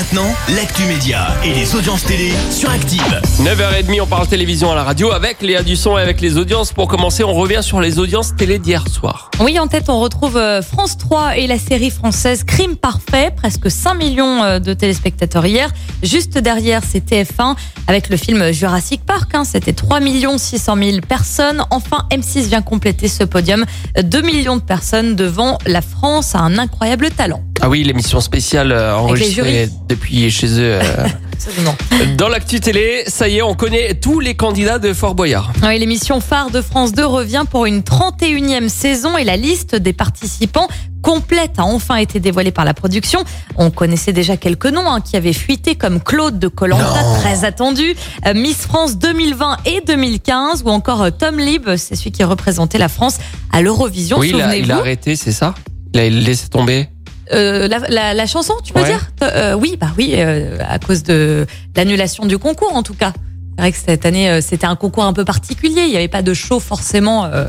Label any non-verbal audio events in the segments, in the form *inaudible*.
Maintenant, l'actu média et les audiences télé sur Active. 9h30, on parle télévision à la radio avec Léa Dusson et avec les audiences. Pour commencer, on revient sur les audiences télé d'hier soir. Oui, en tête, on retrouve euh, France 3 et la série française Crime Parfait, presque 5 millions euh, de téléspectateurs hier. Juste derrière, c'est TF1 avec le film Jurassic Park. hein, C'était 3 600 000 personnes. Enfin, M6 vient compléter ce podium. 2 millions de personnes devant la France a un incroyable talent. Ah oui, l'émission spéciale euh, enregistrée depuis chez eux. euh. *laughs* Dans l'actu télé, ça y est, on connaît tous les candidats de Fort Boyard. Oui, l'émission phare de France 2 revient pour une 31e saison et la liste des participants complète a enfin été dévoilée par la production. On connaissait déjà quelques noms hein, qui avaient fuité comme Claude de Colanta, très attendu, euh, Miss France 2020 et 2015 ou encore Tom Lib, c'est celui qui représentait la France à l'Eurovision, oui, il a, il a arrêté, c'est ça? Il a laissé tomber? Euh, la, la- la chanson, tu peux Ouais. dire Euh, Oui, bah oui, euh, à cause de l'annulation du concours en tout cas. C'est vrai que cette année, euh, c'était un concours un peu particulier. Il n'y avait pas de show forcément. euh,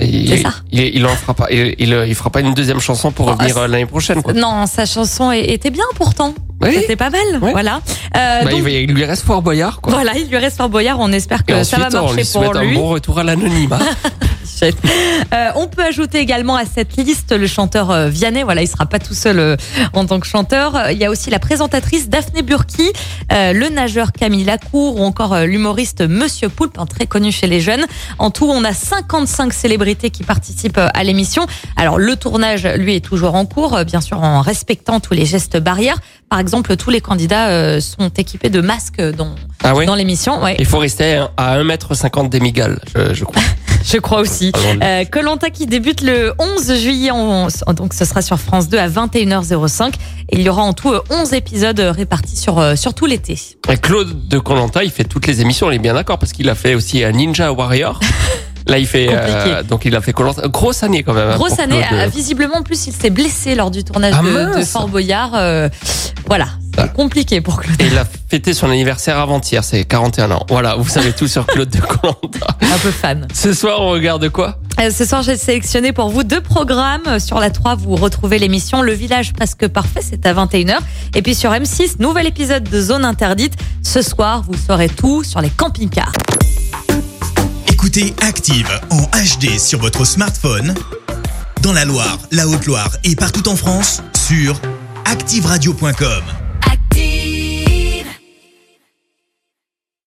Il, C'est ça. il, il en fera pas. Il, il, fera pas une deuxième chanson pour Oh, revenir ah, l'année prochaine. Quoi. Non, sa chanson était bien pourtant. Oui. C'était pas mal, Ouais. voilà. Euh, Bah, donc, il, lui reste Fort Boyard. Quoi. voilà, il lui reste Fort Boyard. On espère que ça va on marcher lui pour lui. un bon retour à l'anonymat. *laughs* *laughs* Euh, on peut ajouter également à cette liste le chanteur euh, Vianney. Voilà, il sera pas tout seul euh, en tant que chanteur. Il y a aussi la présentatrice Daphné Burki, euh, le nageur Camille Lacour ou encore l'humoriste Monsieur Poulpe, un très connu chez les jeunes. En tout, on a 55 célébrités qui participent à l'émission. Alors, le tournage, lui, est toujours en cours, bien sûr en respectant tous les gestes barrières. Par exemple, tous les candidats sont équipés de masques dans, ah oui dans l'émission. Ouais, Il faut rester à 1m50 des migales, je, je crois. *laughs* *laughs* je crois aussi. Euh, Colanta qui débute le 11 juillet, en- donc ce sera sur France 2 à 21h05. Et il y aura en tout euh, 11 épisodes euh, répartis sur, euh, sur tout l'été. Claude de Colanta, il fait toutes les émissions, on est bien d'accord, parce qu'il a fait aussi un Ninja Warrior. *laughs* Là, il fait Compliqué. donc il a fait Colanta. Grosse année quand même. hein, Grosse année, Claude. euh, visiblement en plus il s'est blessé lors du tournage Ah, de. Fort Boyard. euh, voilà, c'est Ah. compliqué pour Claude. Et il a fêté son anniversaire avant-hier, c'est 41 ans. Voilà, vous savez tout sur Claude de Colanta. *laughs* Un peu fan. Ce soir, on regarde quoi? Euh, ce soir, j'ai sélectionné pour vous deux programmes. Sur la 3, vous retrouvez l'émission Le Village Presque Parfait, c'est à 21h. Et puis sur M6, nouvel épisode de Zone Interdite. Ce soir, vous saurez tout sur les camping-cars. Écoutez Active en HD sur votre smartphone, dans la Loire, la Haute-Loire et partout en France, sur activeradio.com.